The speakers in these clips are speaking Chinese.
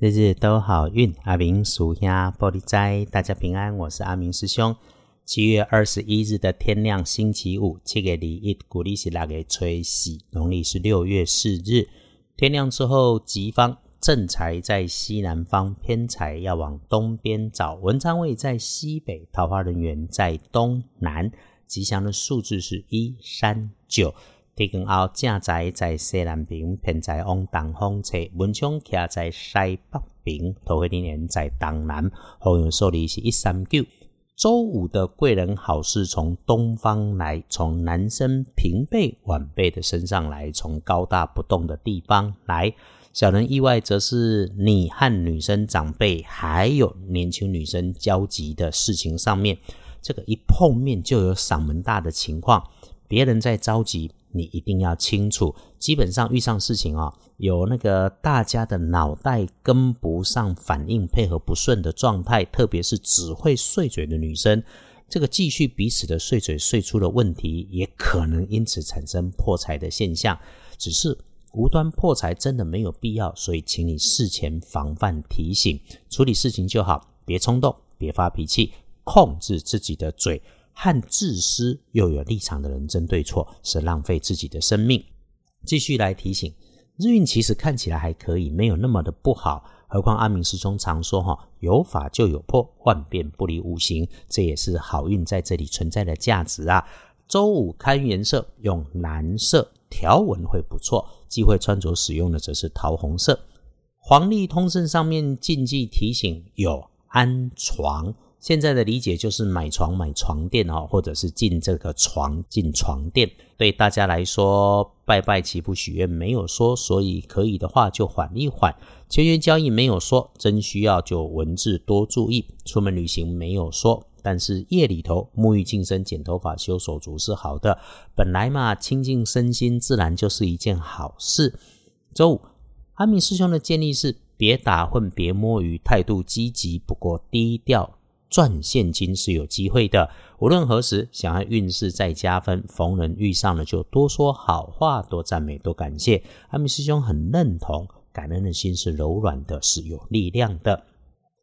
日日都好运，阿明属下玻璃斋，大家平安，我是阿明师兄。七月二十一日的天亮，星期五，七月里一，古历是那个吹喜，农历是六月四日。天亮之后，吉方正财在西南方，偏财要往东边找。文昌位在西北，桃花人员在东南。吉祥的数字是一三九。天光后，正在在西南边，偏在往东方侧；文昌徛在西北边，桃花人缘在东南。好运数字是一三九。周五的贵人好事从东方来，从男生平辈晚辈的身上来，从高大不动的地方来。小人意外则是你和女生长辈还有年轻女生交集的事情上面，这个一碰面就有嗓门大的情况，别人在着急。你一定要清楚，基本上遇上事情啊，有那个大家的脑袋跟不上反应，配合不顺的状态，特别是只会碎嘴的女生，这个继续彼此的碎嘴碎出了问题，也可能因此产生破财的现象。只是无端破财真的没有必要，所以请你事前防范提醒，处理事情就好，别冲动，别发脾气，控制自己的嘴。和自私又有立场的人争对错，是浪费自己的生命。继续来提醒，日运其实看起来还可以，没有那么的不好。何况阿明师兄常说哈，有法就有破，万变不离五行，这也是好运在这里存在的价值啊。周五看颜色，用蓝色条纹会不错，忌讳穿着使用的则是桃红色。黄历通胜上面禁忌提醒有安床。现在的理解就是买床买床垫哦，或者是进这个床进床垫。对大家来说，拜拜祈福许愿没有说，所以可以的话就缓一缓。签约交易没有说，真需要就文字多注意。出门旅行没有说，但是夜里头沐浴净身、剪头发、修手足是好的。本来嘛，清净身心自然就是一件好事。周五，阿明师兄的建议是：别打混，别摸鱼，态度积极，不过低调。赚现金是有机会的，无论何时想要运势再加分，逢人遇上了就多说好话，多赞美，多感谢。阿弥师兄很认同，感恩的心是柔软的，是有力量的。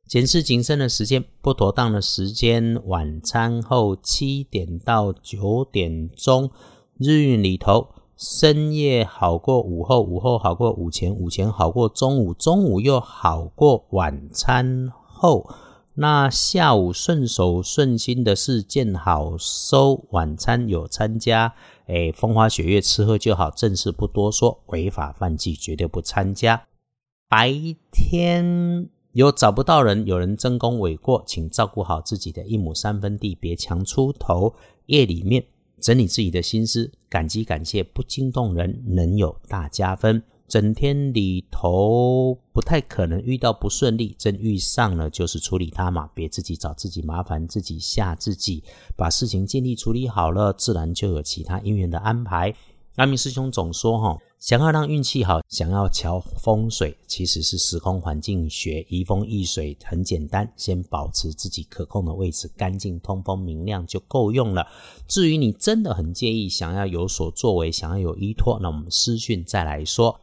检视谨慎的时间，不妥当的时间，晚餐后七点到九点钟，日运里头，深夜好过午后，午后好过午前，午前好过中午，中午又好过晚餐后。那下午顺手顺心的事，见好收。晚餐有参加，哎，风花雪月吃喝就好，正事不多说。违法犯纪绝对不参加。白天有找不到人，有人争功诿过，请照顾好自己的一亩三分地，别强出头。夜里面整理自己的心思，感激感谢，不惊动人，能有大加分。整天里头不太可能遇到不顺利，真遇上了就是处理它嘛，别自己找自己麻烦，自己吓自己，把事情尽力处理好了，自然就有其他姻缘的安排。阿明师兄总说哈，想要让运气好，想要调风水，其实是时空环境学，移风易水，很简单，先保持自己可控的位置，干净、通风、明亮就够用了。至于你真的很介意，想要有所作为，想要有依托，那我们私讯再来说。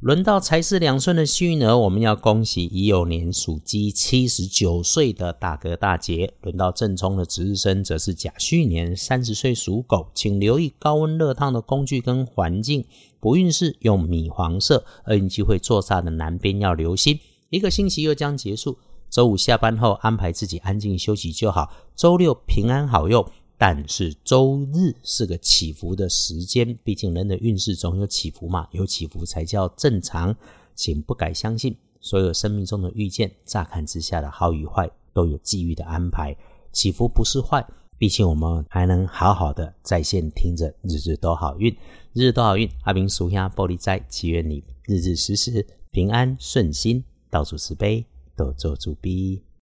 轮到财势两顺的幸运儿，我们要恭喜乙酉年属鸡七十九岁的大哥大姐。轮到正冲的值日生，则是甲戌年三十岁属狗，请留意高温热烫的工具跟环境。不运势用米黄色，厄运机会坐煞的南边要留心。一个星期又将结束，周五下班后安排自己安静休息就好。周六平安好用。但是周日是个起伏的时间，毕竟人的运势总有起伏嘛，有起伏才叫正常。请不敢相信所有生命中的遇见，乍看之下的好与坏都有际遇的安排，起伏不是坏，毕竟我们还能好好的在线听着，日日都好运，日日都好运。阿明属下玻璃斋，祈愿你日日时时平安顺心，到处慈悲，多做主逼。